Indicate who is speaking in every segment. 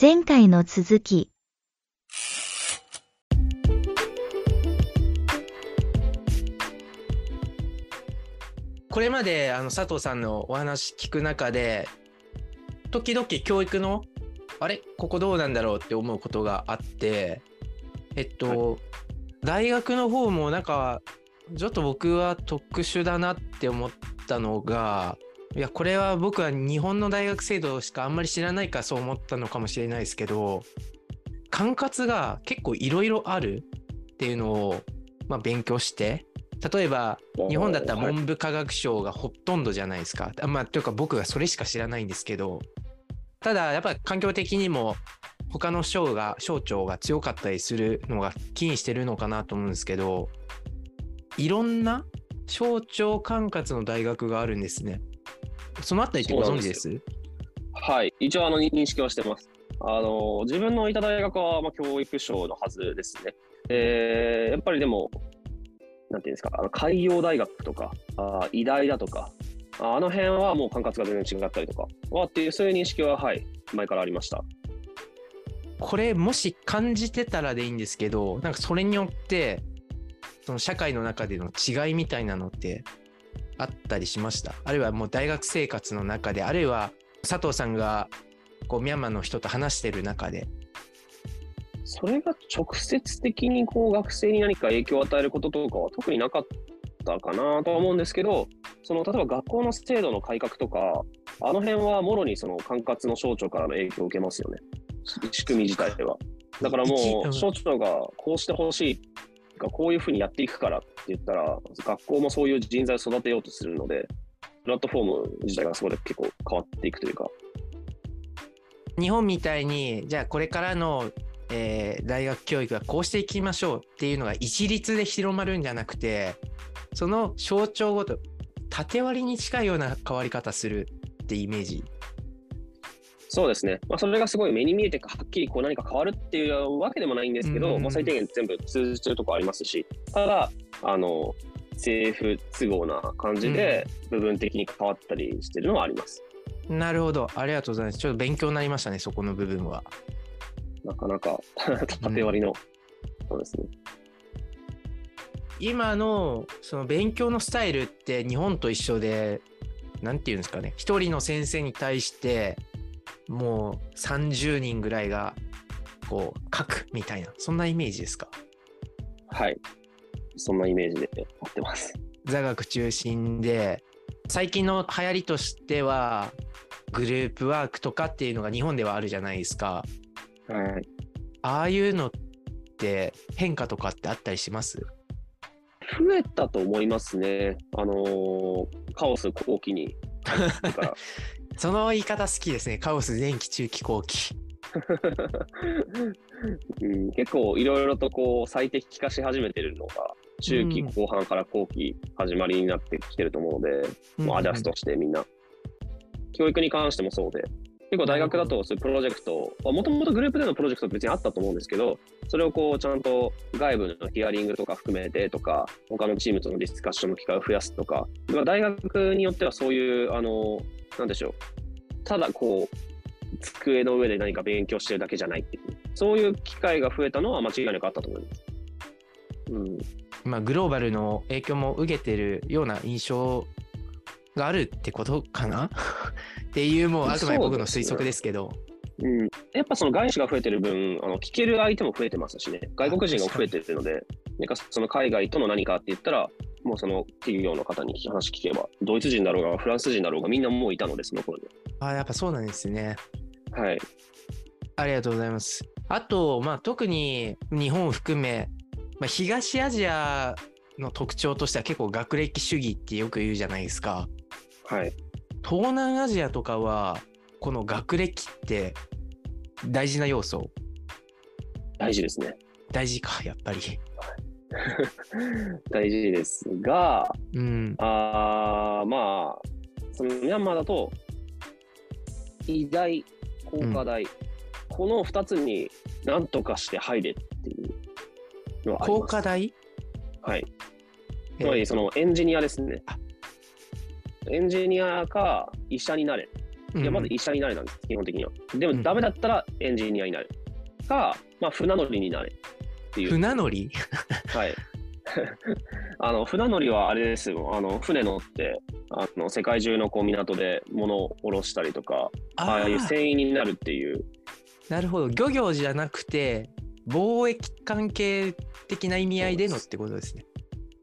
Speaker 1: 前回の続き。
Speaker 2: これまであの佐藤さんのお話聞く中で時々教育のあれ？ここどうなんだろうって思うことがあってえっと、はい、大学の方もなんかちょっと僕は特殊だなって思ったのがいやこれは僕は日本の大学制度しかあんまり知らないからそう思ったのかもしれないですけど管轄が結構いろいろあるっていうのを、まあ、勉強して例えば日本だったら文部科学省がほとんどじゃないですか。まあというか僕がそれしか知らないんですけどただやっぱり環境的にも他の省が省庁が強かったりするのが起因してるのかなと思うんですけどいろんな省庁管轄の大学があるんですね。そのあたりってご存知です？
Speaker 3: はい、一応あの認識はしてます。あの自分のいた大学は、まあ、教育省のはずですね。えー、やっぱりでも、なんていうんですか、あの海洋大学とか、あ医大だとか、あの辺はもう管轄が全然違ったりとかはっていう、そういう認識は、はい、前からありました。
Speaker 2: これ、もし感じてたらでいいんですけど、なんかそれによって、その社会の中での違いみたいなのってあったりしました。あるいはもう大学生活の中であるいは佐藤さんがこうミャンマーの人と話してる中で。
Speaker 3: それが直接的にこう学生に何か影響を与えることとかは特になかったかなとは思うんですけどその例えば学校の制度の改革とかあの辺はもろにその管轄の省庁からの影響を受けますよね。仕組み自体は。だからもう省庁がこうしてほしいがこういうふうにやっていくからって言ったら、学校もそういう人材を育てようとするので、プラットフォーム自体がそこで結構変わっていくというか。
Speaker 2: 日本みたいに、じゃあこれからの、えー、大学教育はこうしていきましょうっていうのが一律で広まるんじゃなくて、その象徴ごと、縦割りに近いような変わり方するってイメージ
Speaker 3: そうですね、まあ、それがすごい目に見えてはっきりこう何か変わるっていうわけでもないんですけど、まあ、最低限全部通じてるとこありますし、ただ、あの政府都合な感じで部分的に変わったりしてるのはあります。
Speaker 2: うん、なるほど、ありがとうございます。ちょっと勉強になりましたね、そこの部分は。
Speaker 3: なかなか縦割りの、うん、そうですね。
Speaker 2: 今のその勉強のスタイルって日本と一緒で、なんていうんですかね、一人の先生に対してもう30人ぐらいがこう書くみたいなそんなイメージですか？
Speaker 3: はい。そんなイメージでやってます。
Speaker 2: 座学中心で最近の流行りとしてはグループワークとかっていうのが日本ではあるじゃないですか。
Speaker 3: はい。
Speaker 2: ああいうのって変化とかってあったりします？
Speaker 3: 増えたと思いますね。あのー、カオス後期に
Speaker 2: その言い方好きですね。カオス前期、中期、後期。
Speaker 3: うん、結構いろいろとこう最適化し始めてるのが中期後半から後期始まりになってきてると思うので、うん、もうアジャストしてみんな、教育に関してもそうで結構大学だとそういうプロジェクトもともとグループでのプロジェクト別にあったと思うんですけどそれをこうちゃんと外部のヒアリングとか含めてとか他のチームとのディスカッションの機会を増やすとか大学によってはそういうあのなんでしょう、ただこう、机の上で何か勉強してるだけじゃないっていう、そういう機会が増えたのは間違いなくあったと思います。
Speaker 2: うん、まあ、グローバルの影響も受けてるような印象があるってことかな？っていうもうあくまで僕の推測ですけど。
Speaker 3: うん、やっぱその外資が増えてる分、あの聞ける相手も増えてますしね、外国人が増えてるので、なんかその海外との何かって言ったら、もうその企業の方に話聞けば、ドイツ人だろうが、フランス人だろうが、みんなもういたので、その頃に。
Speaker 2: あやっぱそうなんですね。
Speaker 3: はい。
Speaker 2: ありがとうございます。あと、まあ、特に日本を含め、まあ、東アジアの特徴としては結構学歴主義ってよく言うじゃないですか。
Speaker 3: はい。
Speaker 2: 東南アジアとかは、この学歴って大事な要素？
Speaker 3: 大事ですね。
Speaker 2: 大事か、やっぱり。
Speaker 3: 大事ですが、
Speaker 2: うん、
Speaker 3: あまあ、そのミャンマーだと、医大、工科大、うん、この2つに何とかして入れっていうのはあります。工
Speaker 2: 科大？
Speaker 3: はい。つまり、そのエンジニアですね。エンジニアか医者になれいや、まず医者になれなんです、基本的には。でも、ダメだったらエンジニアになる。か、まあ、船乗りになれっていう。
Speaker 2: 船乗り？
Speaker 3: はい。あの船乗りはあれですよ、あの船乗ってあの世界中のこう港で物を下ろしたりとか、ああいう船員になるっていう。
Speaker 2: なるほど、漁業じゃなくて、貿易関係的な意味合いでのってことですね。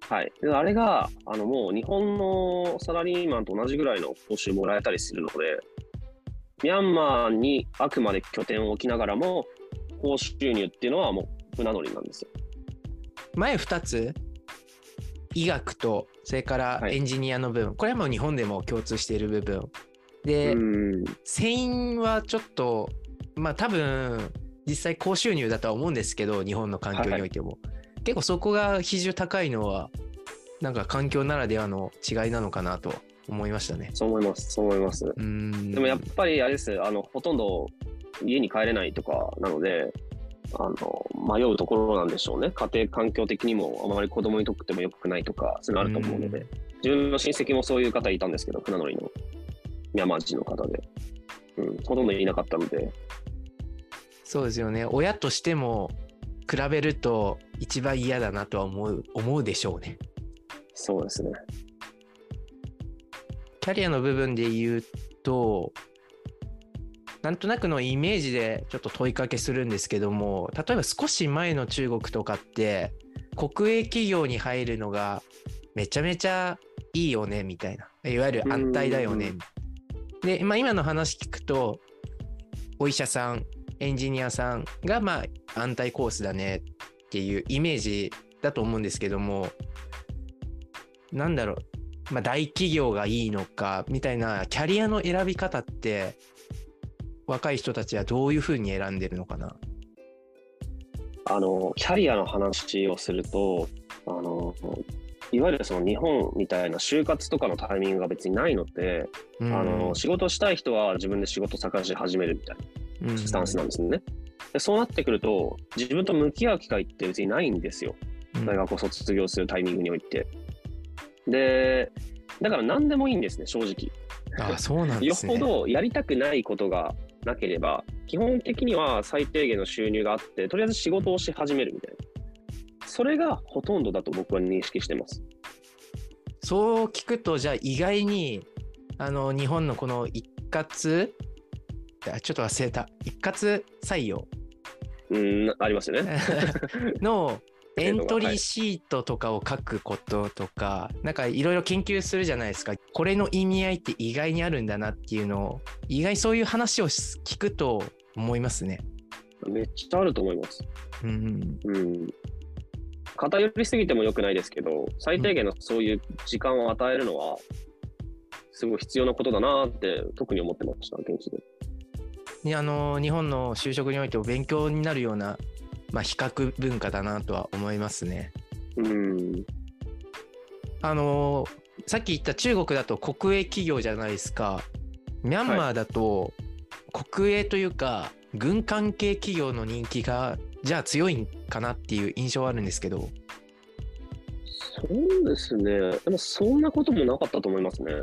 Speaker 3: はい、あれがあのもう日本のサラリーマンと同じぐらいの報酬もらえたりするので、ミャンマーにあくまで拠点を置きながらも、報酬入っていうのはもう船乗りなんですよ。
Speaker 2: 前2つ？医学とそれからエンジニアの部分、はい、これはもう日本でも共通している部分。で船員はちょっとまあ多分実際高収入だとは思うんですけど日本の環境においても、はい、結構そこが比重高いのはなんか環境ならではの違いなのかなと思いましたね。
Speaker 3: そう思います。そう思います。でもやっぱりあれです。あのほとんど家に帰れないとかなのであの迷うところなんでしょうね。家庭環境的にもあまり子供にとっても良くないとか、そういうのあると思うので、自分の親戚もそういう方いたんですけど、船乗りのミャンマー人の方で、うん、ほとんどいなかったので。
Speaker 2: そうですよね。親としても比べると一番嫌だなとは思う思うでしょうね。
Speaker 3: そうですね。
Speaker 2: キャリアの部分で言うと、なんとなくのイメージでちょっと問いかけするんですけども例えば少し前の中国とかって国営企業に入るのがめちゃめちゃいいよねみたいな。いわゆる安泰だよね。で、まあ、今の話聞くとお医者さんエンジニアさんがまあ安泰コースだねっていうイメージだと思うんですけどもなんだろう、まあ、大企業がいいのかみたいなキャリアの選び方って若い人たちはどういうふうに選んでるのかな？
Speaker 3: あのキャリアの話をするとあのいわゆるその日本みたいな就活とかのタイミングが別にないので、うん、あの仕事したい人は自分で仕事探し始めるみたいなスタンスなんですね。でそうなってくると自分と向き合う機会って別にないんですよ。大学を卒業するタイミングにおいて。でだから何でもいいんですね正直。
Speaker 2: あそうなんです
Speaker 3: ね、よほどやりたくないことがなければ、基本的には最低限の収入があって、とりあえず仕事をし始めるみたいな。それがほとんどだと僕は認識してます。
Speaker 2: そう聞くと、じゃあ意外に、あの、日本のこの一括、ちょっと忘れた、一括採用。
Speaker 3: うん、ありますよね。
Speaker 2: のエントリーシートとかを書くこととか、はい、なんかいろいろ研究するじゃないですか。これの意味合いって意外にあるんだなっていうのを、意外そういう話を聞くと思いますね。
Speaker 3: めっちゃあると思います。うん。うん。偏りすぎてもよくないですけど、最低限のそういう時間を与えるのは、すごい必要なことだなって特に思ってました、現地で。
Speaker 2: あの日本の就職においても勉強になるようなまあ、比較文化だなとは思いますね。
Speaker 3: うん
Speaker 2: あのさっき言った中国だと国営企業じゃないですか。ミャンマーだと国営というか軍関係企業の人気がじゃあ強いんかなっていう印象はあるんですけど。
Speaker 3: そうですね。でもそんなこともなかったと思いますね。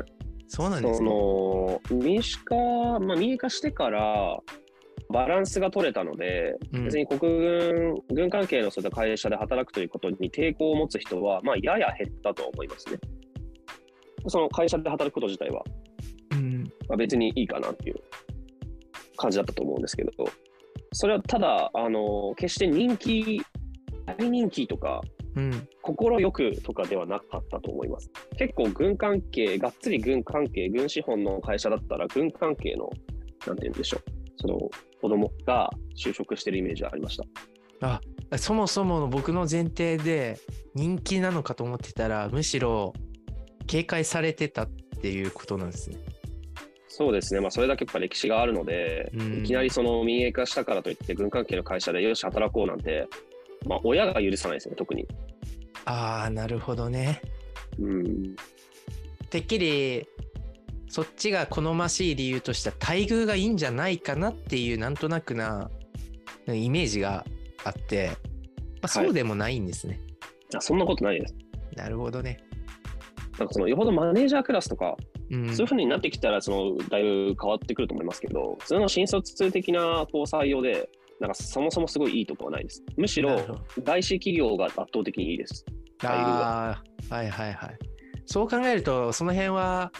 Speaker 2: そうなんですね。
Speaker 3: その民主化、まあ、民営化してからバランスが取れたので、うん、別に国軍、軍関係のそういった会社で働くということに抵抗を持つ人は、まあ、やや減ったと思いますね。その会社で働くこと自体は、うん、まあ、別にいいかなっていう感じだったと思うんですけど、それはただ、あの決して人気、大人気とか、うん、心よくとかではなかったと思います。結構軍関係、がっつり軍関係、軍資本の会社だったら、軍関係の、なんて言うんでしょう、その子供が就職してるイメージはありました。
Speaker 2: あそもそもの僕の前提で人気なのかと思ってたらむしろ警戒されてたっていうことなんですね。
Speaker 3: そうですね、まあ、それだけやっぱ歴史があるので、うん、いきなりその民営化したからといって軍関係の会社でよし働こうなんて、まあ、親が許さないですね特に。
Speaker 2: ああなるほどね。
Speaker 3: うん、
Speaker 2: てっきりそっちが好ましい理由としては待遇がいいんじゃないかなっていうなんとなくなイメージがあって、まあ、そうでもないんですね、
Speaker 3: はい、あそんなことないです。
Speaker 2: なるほどね。
Speaker 3: なんかそのよほどマネージャークラスとか
Speaker 2: うん。
Speaker 3: そういうふうになってきたら、その、だいぶ変わってくると思いますけど、普通の新卒的なこう採用で、なんかそもそもすごいいいとこはないです。むしろ外資企業が圧倒的にいいです。
Speaker 2: ああ、はいはいはい。そう考えると、その辺は、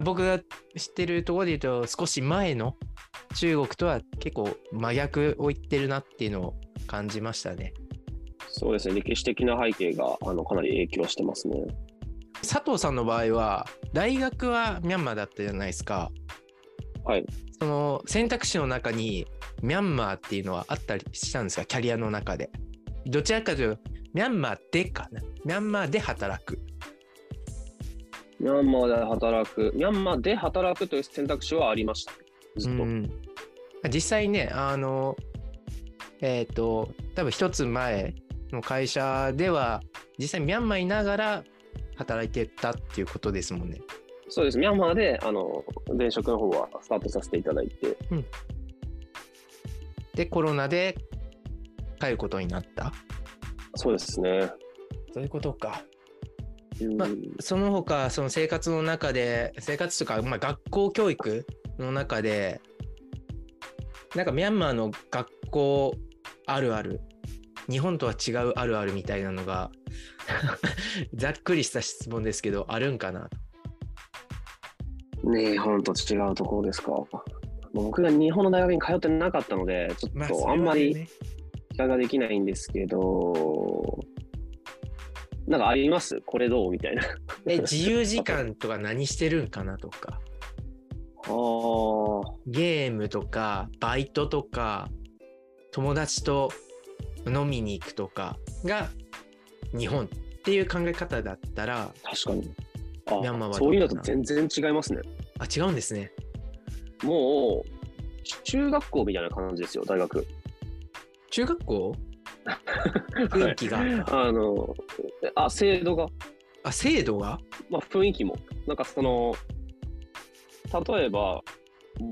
Speaker 2: 僕が知ってるところで言うと、少し前の中国とは結構真逆を言ってるなっていうのを感じましたね。
Speaker 3: そうですね、歴史的な背景があのかなり影響してますね。
Speaker 2: 佐藤さんの場合は、大学はミャンマーだったじゃないですか。
Speaker 3: はい。
Speaker 2: その選択肢の中にミャンマーっていうのはあったりしたんですか、キャリアの中で。どちらかというと、ミャンマーでかな。ミャンマーで働く。
Speaker 3: ミャンマーで働く、ミャンマーで働くという選択肢はありました。ずっと。
Speaker 2: うん、実際ね、あの、えっ、と、多分一つ前の会社では、実際ミャンマーいながら働いてたっていうことですもんね。
Speaker 3: そうです。ミャンマーで、あの、前職の方はスタートさせていただいて、
Speaker 2: で、コロナで帰ることになった。
Speaker 3: そうですね。
Speaker 2: そういうことか。
Speaker 3: うん。
Speaker 2: まあその他、その生活の中で、生活とか、まあ、学校教育の中で、なんかミャンマーの学校あるある、日本とは違うあるあるみたいなのが、ざっくりした質問ですけど、あるんかな？
Speaker 3: ねえ、ほんと違うところですか。僕が日本の大学に通ってなかったので、ちょっとあんまり
Speaker 2: ね
Speaker 3: 比較ができないんですけど、なんかあります？これどう？みたいな。
Speaker 2: え、自由時間とか何してるんかなとか、
Speaker 3: ああ、
Speaker 2: ゲームとか、バイトとか、友達と飲みに行くとかが日本っていう考え方だったら、
Speaker 3: 確かに。あ
Speaker 2: ミャンマーは
Speaker 3: そういうのと全然違いますね。
Speaker 2: あ、違うんですね。
Speaker 3: もう、中学校みたいな感じですよ、大学。
Speaker 2: 中学校？雰囲気が、
Speaker 3: あの、あ、制度が、
Speaker 2: あ、制度が？
Speaker 3: まあ雰囲気も。なんかその、例えば、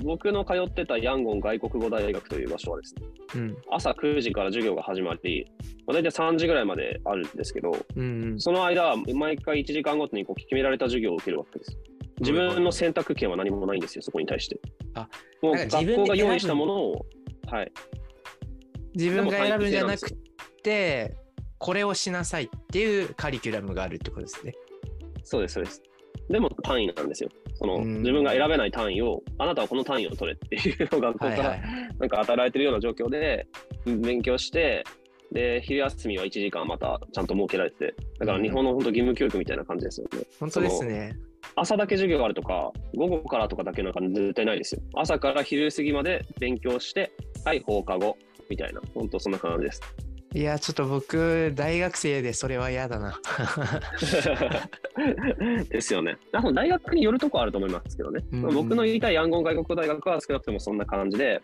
Speaker 3: 僕の通ってたヤンゴン外国語大学という場所はですね、
Speaker 2: うん。
Speaker 3: 朝9時から授業が始まり、まあ、大体3時ぐらいまであるんですけど、
Speaker 2: うんうん。
Speaker 3: その間、毎回1時間ごとにこう決められた授業を受けるわけです。自分の選択権は何もないんですよ、そこに対して。
Speaker 2: あ
Speaker 3: もう学校が用意したものを、はい。
Speaker 2: 自分が選ぶんじゃな
Speaker 3: で
Speaker 2: くて、これをしなさいっていうカリキュラムがあるってことですね。
Speaker 3: そうです、そうです。でも単位なんですよ。その
Speaker 2: うん
Speaker 3: 自分が選べない単位を、あなたはこの単位を取れっていうのを学校から。なんか与えられてるような状況で勉強して、で、昼休みは1時間またちゃんと設けられてて、だから日本の本当義務教育みたいな感じですよね。
Speaker 2: 本当ですね。
Speaker 3: 朝だけ授業があるとか、午後からとかだけなんか絶対ないですよ。朝から昼過ぎまで勉強して、はい、放課後みたいな、本当そんな感じです。
Speaker 2: いや、ちょっと僕、大学生でそれは嫌だな。
Speaker 3: ですよね。大学によるとこあると思いますけどね。
Speaker 2: うん
Speaker 3: 僕の言いたいヤンゴン外国大学は少なくともそんな感じで、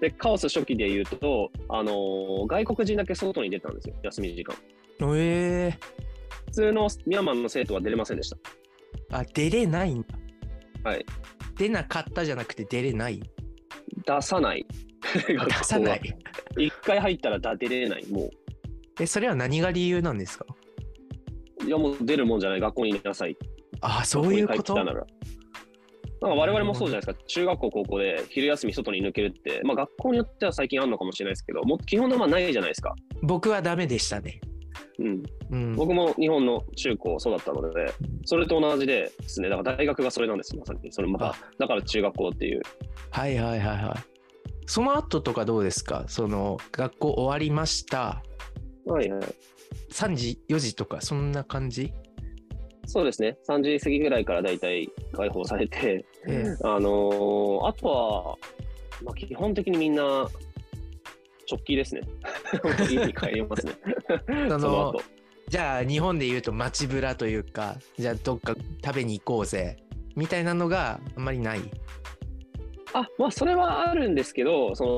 Speaker 3: で、カオス初期で言うと、あのー外国人だけ外に出たんですよ、休み時間。
Speaker 2: ええ
Speaker 3: 普通のミャンマーの生徒は出れませんでした。
Speaker 2: あ、出れないんだ。
Speaker 3: はい。
Speaker 2: 出なかったじゃなくて出れない？
Speaker 3: 出さない。
Speaker 2: あ出さない。
Speaker 3: 一回入ったらだ出れない。も
Speaker 2: え、それは何が理由なんですか？
Speaker 3: う、いやもう出るもんじゃない、学校にいなさい。
Speaker 2: あ、そういうこと？
Speaker 3: なら。なんか我々もそうじゃないですか、中学校、高校で昼休み外に抜けるって、まあ学校によっては最近あるのかもしれないですけど、もう基本はまあないじゃないですか。
Speaker 2: 僕はダメでしたね。
Speaker 3: うん、
Speaker 2: うん。
Speaker 3: 僕も日本の中高そうだったので、それと同じでですね、だから大学がそれなんですよ、まさに。それまた
Speaker 2: あ、
Speaker 3: だから中学校っていう。
Speaker 2: はいはいはいはい。その後とかどうですか？その学校終わりました。
Speaker 3: はいはい。
Speaker 2: 3時、4時とかそんな感じ？
Speaker 3: そうですね、3時過ぎぐらいから大体解放されて、
Speaker 2: ええ
Speaker 3: あのーあとは、まあ、基本的にみんな、直帰ですね。家に帰りますね。
Speaker 2: そ
Speaker 3: その。
Speaker 2: じゃあ日本で言うと街ブラというか、じゃあどっか食べに行こうぜみたいなのがあんまりない？
Speaker 3: あ、まあ、それはあるんですけど、その、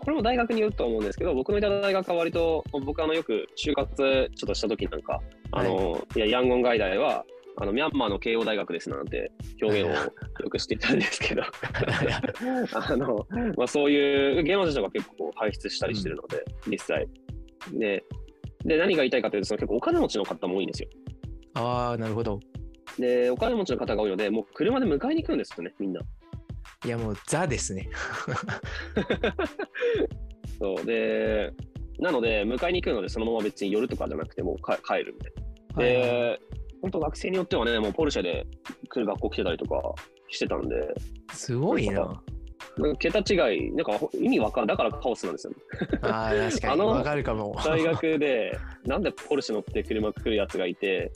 Speaker 3: これも大学によると思うんですけど、僕のいた大学は割と、僕あのよく就活ちょっとした時なんか、あの、い、や、ヤンゴン外大は、あの、ミャンマーの慶応大学ですなんて表現をよくしていたんですけど、あの、まあそういう芸能人とか結構輩出したりしてるので、実際。で、で、何が言いたいかというと、その結構お金持ちの方も多いんですよ。
Speaker 2: ああ、なるほど。
Speaker 3: で、お金持ちの方が多いので、もう車で迎えに行くんですよね、みんな。
Speaker 2: いやもうザですね。
Speaker 3: そうで、なので、迎えに行くので、そのまま別に夜とかじゃなくて、もうか帰るみたいな。で、本当学生によってはね、もうポルシェで来る学校来てたりとかしてたんで、
Speaker 2: すごいな。
Speaker 3: なんか桁違い、なんかほ意味わかんだからカオスなんですよね。
Speaker 2: ああ、確かに。わかるかも。
Speaker 3: 大学で、なんでポルシェ乗って車来るやつがいて、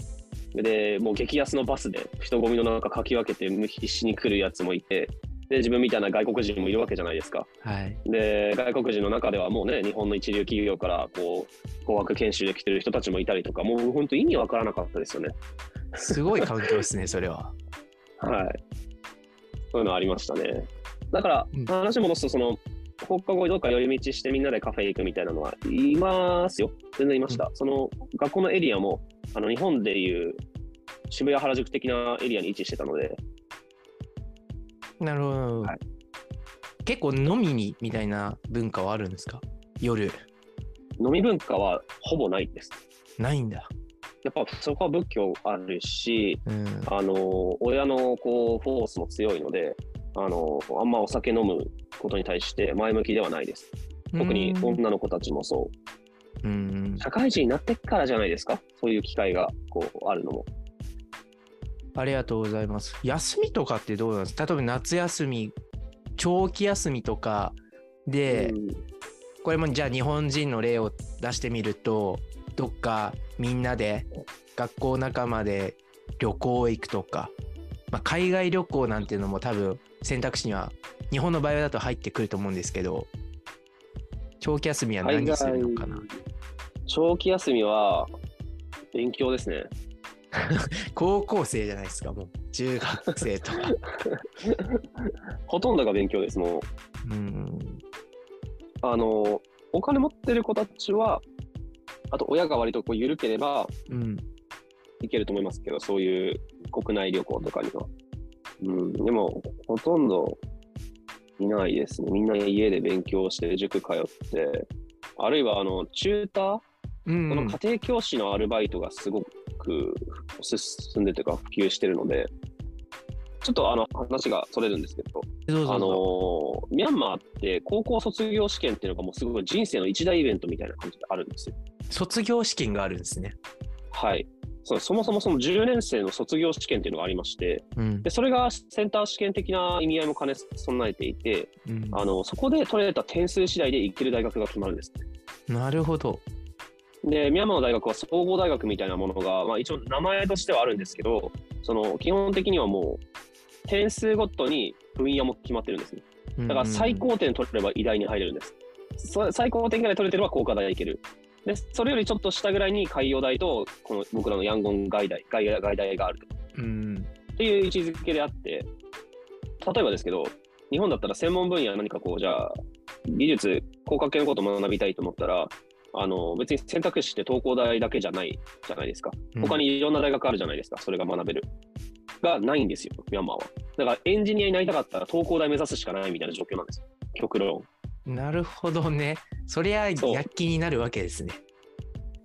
Speaker 3: で、もう激安のバスで人混みの中かき分けて必死に来るやつもいて、で、自分みたいな外国人もいるわけじゃないですか。
Speaker 2: はい。
Speaker 3: で、外国人の中ではもうね、日本の一流企業からこう、語学研修で来てる人たちもいたりとか、もう本当意味わからなかったですよね。
Speaker 2: すごい環境ですね、それは。
Speaker 3: はい。そういうのありましたね。だから
Speaker 2: うん、
Speaker 3: 話戻すと、その、放課後どっか寄り道してみんなでカフェ行くみたいなのはいますよ。全然いました。その、学校のエリアも、あの、日本でいう渋谷原宿的なエリアに位置してたので、
Speaker 2: なるほど。
Speaker 3: はい
Speaker 2: 結構飲みにみたいな文化はあるんですか？夜。
Speaker 3: 飲み文化はほぼないです。
Speaker 2: ないんだ。
Speaker 3: やっぱそこは仏教あるし、
Speaker 2: うん。
Speaker 3: あの、親のこう、フォースも強いので、あの、あんまお酒飲むことに対して前向きではないです。特に
Speaker 2: うん
Speaker 3: 女の子たちもそう。
Speaker 2: うん。
Speaker 3: 社会人になってからじゃないですか、そういう機会がこうあるのも。
Speaker 2: ありがとうございます。休みとかってどうなんですか？例えば夏休み、長期休みとかで、
Speaker 3: うん
Speaker 2: これもじゃあ日本人の例を出してみると、どっかみんなで学校仲間で旅行行くとか、まあ、海外旅行なんていうのも多分選択肢には日本の場合だと入ってくると思うんですけど、長期休みは何するのかな？
Speaker 3: 長期休みは勉強ですね。
Speaker 2: 高校生じゃないですか、もう中学生とか。
Speaker 3: ほとんどが勉強です。もう、
Speaker 2: うん。
Speaker 3: あの、お金持ってる子たちは、あと親が割とこう緩ければ
Speaker 2: うん。
Speaker 3: いけると思いますけど、そういう国内旅行とかには。うん、でも、ほとんどいないですね。みんな家で勉強して、塾通って、あるいは、あの、チューター
Speaker 2: うん
Speaker 3: この家庭教師のアルバイトがすごく進んでというか普及してるので、ちょっとあの話がそれるんですけど、あのーミャンマーって高校卒業試験っていうのがもうすごい人生の一大イベントみたいな感じであるんですよ。
Speaker 2: 卒業試験があるんですね。
Speaker 3: はい。そそもそもその10年生の卒業試験っていうのがありまして、
Speaker 2: うん
Speaker 3: で。それがセンター試験的な意味合いも兼ね備えていて、
Speaker 2: うん
Speaker 3: あのそこで取れた点数次第で行ける大学が決まるんです。
Speaker 2: なるほど。
Speaker 3: で、ミャンマーの大学は総合大学みたいなものが、まあ、一応名前としてはあるんですけど、その基本的にはもう点数ごとに分野も決まってるんですね。だから最高点取れば医大に入れるんです。そ最高点ぐらい取れてれば工科大行ける。で、それよりちょっと下ぐらいに海洋大と、この僕らのヤンゴン外大、外外大がある
Speaker 2: うん。うん。
Speaker 3: っていう位置づけであって、例えばですけど、日本だったら専門分野何かこう、じゃあ、技術、工科系のことを学びたいと思ったら、あの別に選択肢って東工大だけじゃないじゃないですか。他にいろんな大学あるじゃないですか、それが学べる。がないんですよ、ミャンマーは。だからエンジニアになりたかったら東工大目指すしかないみたいな状況なんですよ。極論。
Speaker 2: なるほどね。そりゃ躍起になるわけですね。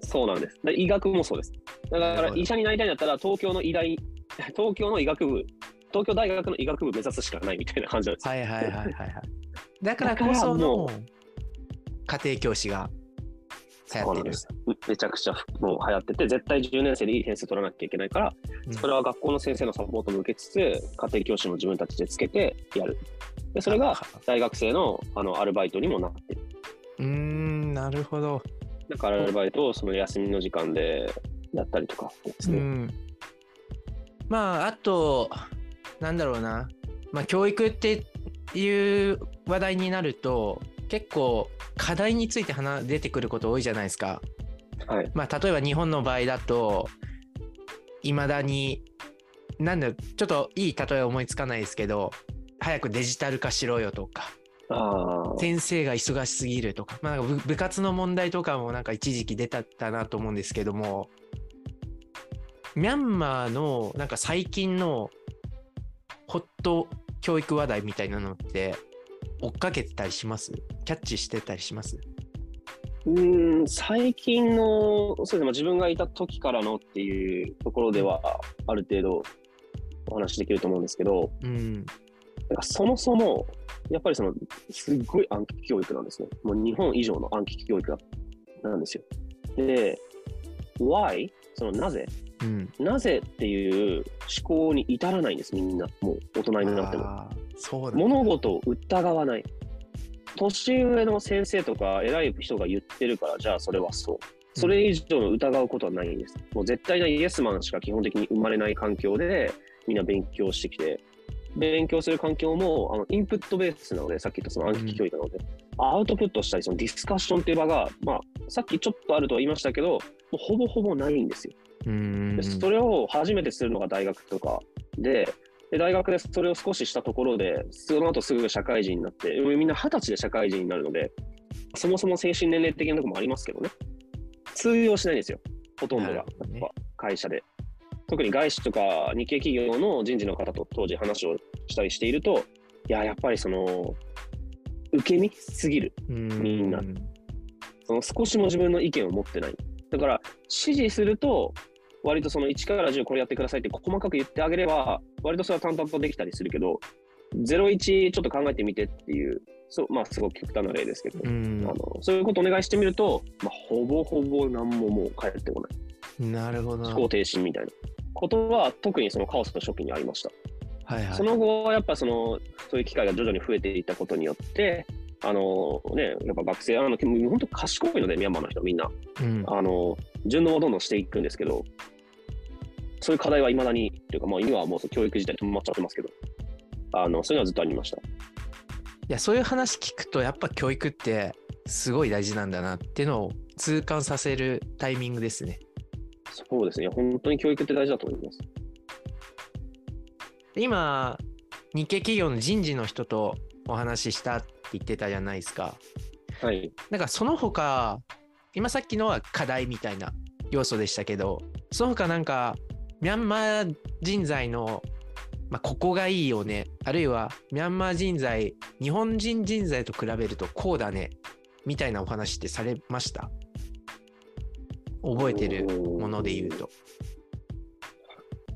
Speaker 3: そうなんです。で医学もそうです。だから医者になりたいんだったら東京の医大、東京の医学部、東京大学の医学部目指すしかないみたいな感じなんですよ。
Speaker 2: はいはいはいはいはい。だからこ
Speaker 3: だ
Speaker 2: そ家庭教師が流行ってる。
Speaker 3: そうなんです。めちゃくちゃもう流行ってて、絶対10年生でいい点数取らなきゃいけないから、
Speaker 2: うん
Speaker 3: それは学校の先生のサポートも受けつつ、家庭教師も自分たちでつけてやる。で、それが大学生のあのアルバイトにもなってる。
Speaker 2: うーん、なるほど。
Speaker 3: だからアルバイトをその休みの時間でやったりとかですね。
Speaker 2: うん。まあ、あと、なんだろうな。まあ、教育っていう話題になると、結構課題について話出てくること多いじゃないですか。
Speaker 3: はい。
Speaker 2: まあ、例えば日本の場合だと、いまだに、なんだちょっといい例え思いつかないですけど、早くデジタル化しろよとか。先生が忙しすぎるとか、まあ、なんか部部活の問題とかもなんか一時期出たったなと思うんですけども、ミャンマーのなんか最近のホット教育話題みたいなのって追っかけてたりします？キャッチしてたりします？
Speaker 3: うーん、最近の、そうですね、まあ自分がいた時からのっていうところでは、ある程度お話できると思うんですけど、
Speaker 2: うん。
Speaker 3: なんかそもそも、やっぱりその、すっごい暗記教育なんですね。もう日本以上の暗記教育なんですよ。で、why? そのなぜ？
Speaker 2: うん。
Speaker 3: なぜっていう思考に至らないんです、みんな。もう大人になっても。
Speaker 2: あーそうなんだ
Speaker 3: 物事を疑わない。年上の先生とか偉い人が言ってるから、じゃあそれはそう。それ以上の疑うことはないんです。もう絶対なイエスマンしか基本的に生まれない環境で、みんな勉強してきて、勉強する環境もあのインプットベースなので、さっき言ったその暗記教育なので、アウトプットしたり、そのディスカッションっていう場が、まあ、さっきちょっとあるとは言いましたけど、もうほぼほぼないんですよ。
Speaker 2: うん
Speaker 3: で。それを初めてするのが大学とかで、で大学でそれを少ししたところで、その後すぐ社会人になって、みんな二十歳で社会人になるので、そもそも精神年齢的なところもありますけどね、通用しないんですよ、ほとんどが
Speaker 2: ね、
Speaker 3: 会社で。特に外資とか日系企業の人事の方と当時話をしたりしていると、いや、やっぱりその、受け身すぎる。みんなその少しも自分の意見を持ってない。だから、指示すると、割とその1から10これやってくださいって細かく言ってあげれば、割とそれは淡々とできたりするけど、01ちょっと考えてみてっていう、そうまあ、すごく極端な例ですけど、
Speaker 2: うん
Speaker 3: あのそういうことをお願いしてみると、まあ、ほぼほぼ何ももう返ってこない。
Speaker 2: なるほどな。
Speaker 3: 思考停止みたいなことは、特にそのカオスの初期にありました。
Speaker 2: はいはい。
Speaker 3: その後はやっぱその、そういう機会が徐々に増えていったことによって、あのね、やっぱ学生、あの本当賢いので、ミャンマーの人みんな。
Speaker 2: うん
Speaker 3: あの順応をどんどんしていくんですけど、そういう課題はいまだに、というか、まあ、今はもう教育自体止まっちゃってますけど、あのそういうのはずっとありました。
Speaker 2: いや、そういう話聞くと、やっぱ教育ってすごい大事なんだなっていうのを痛感させるタイミングですね。
Speaker 3: そうですね、本当に教育って大事だと思います。
Speaker 2: 今、日系企業の人事の人とお話ししたって言ってたじゃないですか。
Speaker 3: はい。
Speaker 2: なんかその他、今さっきのは課題みたいな要素でしたけど、その他なんか、ミャンマー人材の、まあ、ここがいいよね、あるいはミャンマー人材、日本人人材と比べるとこうだね、みたいなお話ってされました？覚えてるもので言うと。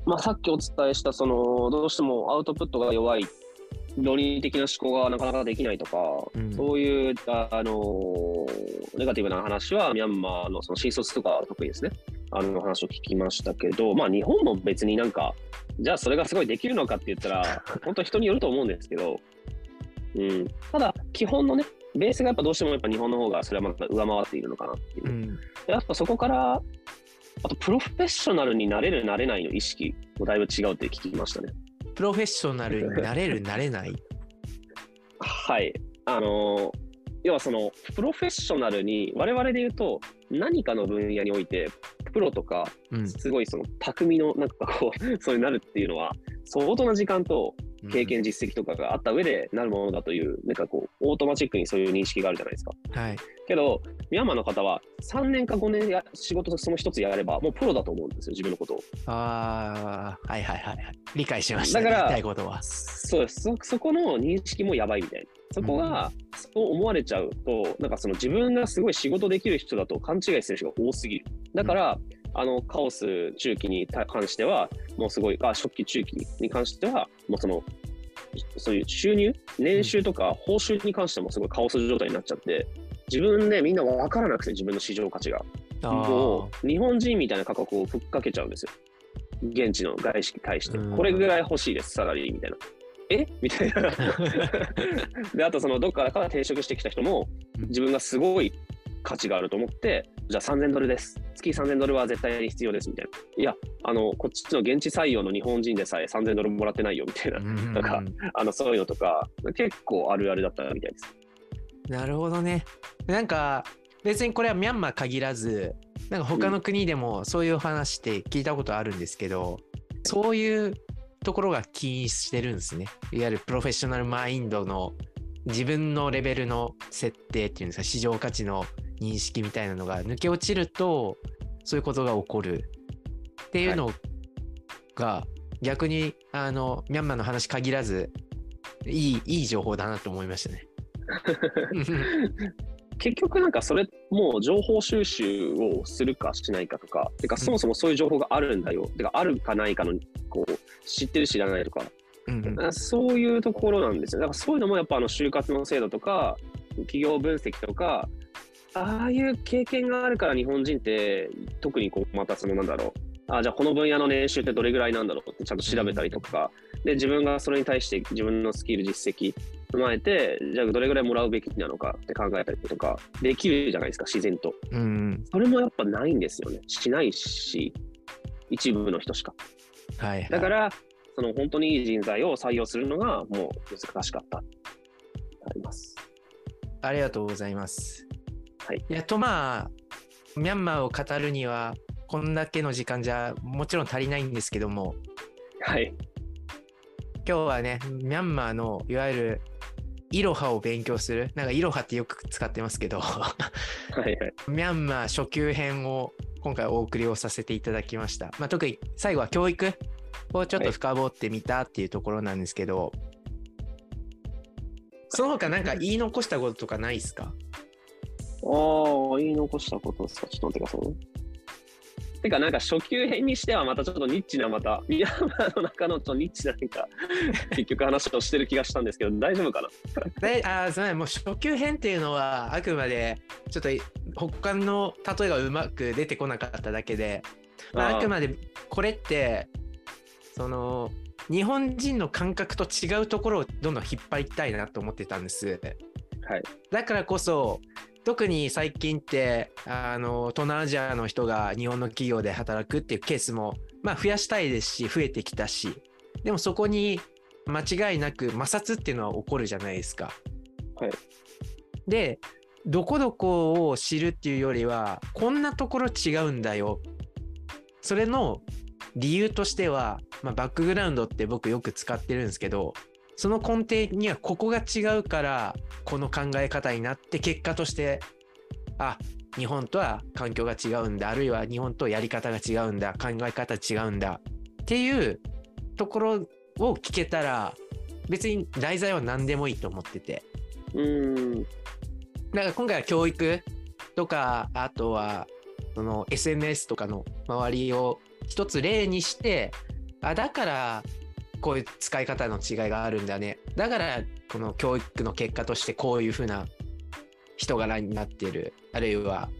Speaker 3: まあ、さっきお伝えした、その、どうしてもアウトプットが弱い、論理的な思考がなかなかできないとか、
Speaker 2: うん。
Speaker 3: そういう、あの、ネガティブな話は、ミャンマーのその新卒とか得意ですね。あの話を聞きましたけど、まあ、日本も別になんか、じゃあそれがすごいできるのかって言ったら、本当人によると思うんですけど、うん。ただ、基本のね、ベースがやっぱどうしてもやっぱ日本の方がそれはまた上回っているのかなっていう
Speaker 2: う。ん。
Speaker 3: であとそこから、あとプロフェッショナルになれる、なれないの意識もだいぶ違うって聞きましたね。
Speaker 2: プロフェッショナルになれる、なれない。
Speaker 3: はい。あのー要はその、プロフェッショナルに、我々で言うと、何かの分野において、プロとか、
Speaker 2: うん。
Speaker 3: すごいその、匠の、なんかこう、そういうなるっていうのは、相当な時間と経験、実績とかがあった上でなるものだという、なんかこう、オートマチックにそういう認識があるじゃないですか。
Speaker 2: はい。
Speaker 3: けど、ミャンマーの方は、3年か5年や仕事その一つやれば、もうプロだと思うんですよ、自分のことを。
Speaker 2: ああ、はいはいはいはい。理解しました、
Speaker 3: だから。そうですそ。そこの認識もやばいみたいな。そこが、そう思われちゃうと、なんかその自分がすごい仕事できる人だと勘違いする人が多すぎる。だから、あの、カオス中期に関しては、もうすごい、あ、初期中期に関しては、もうその、そういう収入、年収とか報酬に関してもすごいカオス状態になっちゃって、自分でみんな分からなくて、自分の市場価値が。
Speaker 2: あ
Speaker 3: もう、日本人みたいな価格をふっかけちゃうんですよ。現地の外資に対して
Speaker 2: うん。
Speaker 3: これぐらい欲しいです、サラリーみたいな。え？みたいな。で、あとその、どっからから転職してきた人も、
Speaker 2: うん
Speaker 3: 自分がすごい価値があると思って、じゃあ3000ドルです。月3000ドルは絶対に必要です、みたいな。いや、あの、こっちの現地採用の日本人でさえ3000ドルもらってないよ、みたいな
Speaker 2: ー。うん
Speaker 3: なんかあの、そういうのとか、結構あるあるだったみたいです。
Speaker 2: なるほどね。なんか別にこれはミャンマー限らず、なんか他の国でもそういう話って聞いたことあるんですけど、そういうところが起因してるんですね。いわゆるプロフェッショナルマインドの自分のレベルの設定っていうんですか、市場価値の認識みたいなのが抜け落ちると、そういうことが起こる。っていうのが、逆にあのミャンマーの話限らずいいいい情報だなと思いましたね。
Speaker 3: 結局なんかそれもう情報収集をするかしないかとか、てかそもそもそういう情報があるんだよ、てかあるかないかのこう知ってる知らないとか、
Speaker 2: うんうん。
Speaker 3: そういうところなんですよ。だからそういうのもやっぱあの就活の制度とか、企業分析とか、ああいう経験があるから日本人って特にこうまたそのなんだろう、あじゃあこの分野の年収ってどれぐらいなんだろうってちゃんと調べたりとか、で自分がそれに対して自分のスキル実績踏まえて、じゃあどれぐらいもらうべきなのかって考えたりとか、できるじゃないですか、自然と。
Speaker 2: うんうん
Speaker 3: それもやっぱないんですよね。しないし、一部の人しか。
Speaker 2: はいはい
Speaker 3: だから、その本当にいい人材を採用するのがもう難しかった。あります。
Speaker 2: ありがとうございます。
Speaker 3: はい。
Speaker 2: やとまあ、ミャンマーを語るには、こんだけの時間じゃもちろん足りないんですけども、
Speaker 3: はい。
Speaker 2: 今日はね、ミャンマーのいわゆるイロハを勉強する、なんかイロハってよく使ってますけど、
Speaker 3: はいはい。
Speaker 2: ミャンマー初級編を今回お送りをさせていただきました。まあ、特に最後は教育をちょっと深掘ってみたっていうところなんですけど、その他なんか言い残したこととかないですか？
Speaker 3: ああ、言い残したことですか？ちょっと待ってくださいね。てか、なんか初級編にしてはまたちょっとニッチな、また、ミャンマーの中のちょっとニッチな、なんか、結局話をしてる気がしたんですけど、大丈夫かな？
Speaker 2: であーすみませんもう初級編っていうのはあくまでちょっと他の例えがうまく出てこなかっただけで、まあ、
Speaker 3: あ
Speaker 2: くまでこれってその日本人の感覚と違うところをどんどん引っ張りたいなと思ってたんです。
Speaker 3: はい。
Speaker 2: だからこそ特に最近ってあの東南アジアの人が日本の企業で働くっていうケースも、まあ、増やしたいですし増えてきたしでもそこに間違いなく摩擦っていうのは起こるじゃないですか。
Speaker 3: はい。
Speaker 2: でどこどこを知るっていうよりはこんなところ違うんだよ。それの理由としては、まあ、バックグラウンドって僕よく使ってるんですけどその根底にはここが違うからこの考え方になって結果としてあ日本とは環境が違うんだあるいは日本とやり方が違うんだ考え方違うんだっていうところを聞けたら別に題材は何でもいいと思ってて
Speaker 3: うーん。
Speaker 2: だから今回は教育とかあとはその SNS とかの周りを一つ例にしてあだからこういう使い方の違いがあるんだね。だからこの教育の結果としてこういうふうな人柄になってる。あるいは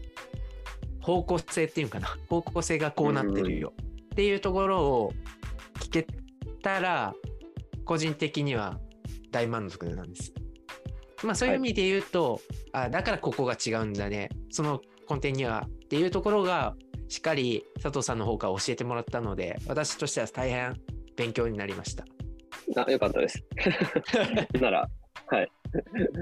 Speaker 2: 方向性っていうかな。方向性がこうなってるよ。っていうところを聞けたら個人的には大満足なんです。まあそういう意味で言うと、あだからここが違うんだね。その根底にはっていうところがしっかり佐藤さんの方から教えてもらったので私としては大変勉強になりました。
Speaker 3: あ、よかったです。なら、はい。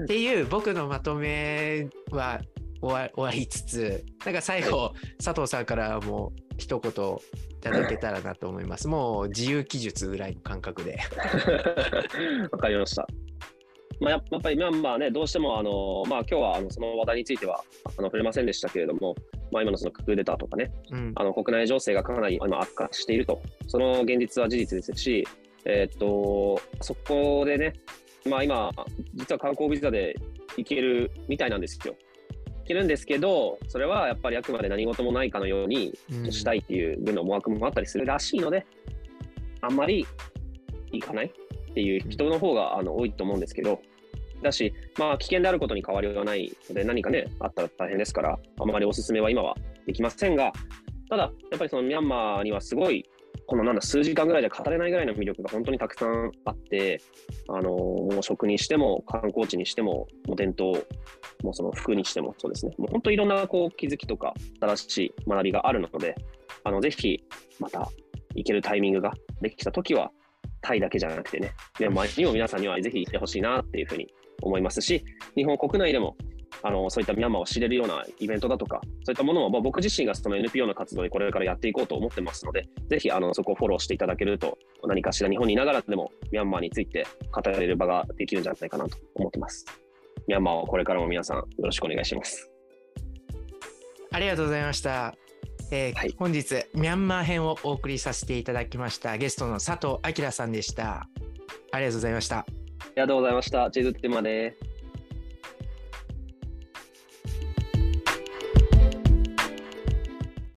Speaker 2: っていう僕のまとめは終わ終わりつつなんか最後佐藤さんからも一言いただけたらなと思います。もう自由記述ぐらいの感覚で。
Speaker 3: わかりました。まあ、やっぱりミャンマーね、どうしてもあの、まあ、今日はあのその話題についてはあの触れませんでしたけれども、まあ、今のそのクーデターとかね、
Speaker 2: うん。
Speaker 3: あの国内情勢がかなり今悪化していると、その現実は事実ですし、えーっとそこでね、まあ、今、実は観光ビザで行けるみたいなんですよ。行けるんですけど、それはやっぱりあくまで何事もないかのように
Speaker 2: うん。
Speaker 3: したいっていう軍の思惑もあったりするらしいので、あんまり行かないっていう人の方があの多いと思うんですけど、だし、まあ、危険であることに変わりはないので、何かね、あったら大変ですから、あまりお勧めは今はできませんが、ただ、やっぱりそのミャンマーにはすごい、このなんだ、数時間ぐらいで語れないぐらいの魅力が本当にたくさんあって、あのもう食にしても、観光地にしても、もう伝統、もうその服にしてもそうですね、もう本当いろんなこう気づきとか、新しい学びがあるので、あのぜひ、また行けるタイミングができたときは、タイだけじゃなくてね、ミャンマーにも皆さんにはぜひ行ってほしいなっていうふうに思いますし、日本国内でもあのそういったミャンマーを知れるようなイベントだとか、そういったものを、まあ、僕自身がその NPO の活動でこれからやっていこうと思ってますので、ぜひあのそこをフォローしていただけると、何かしら日本にいながらでもミャンマーについて語れる場ができるんじゃないかなと思ってます。ミャンマーをこれからも皆さんよろしくお願いします。
Speaker 2: ありがとうございました。えー
Speaker 3: はい
Speaker 2: 本日ミャンマー編をお送りさせていただきましたゲストの佐藤明さんでした。ありがとうございました。
Speaker 3: ありがとうございました。チーズティマです。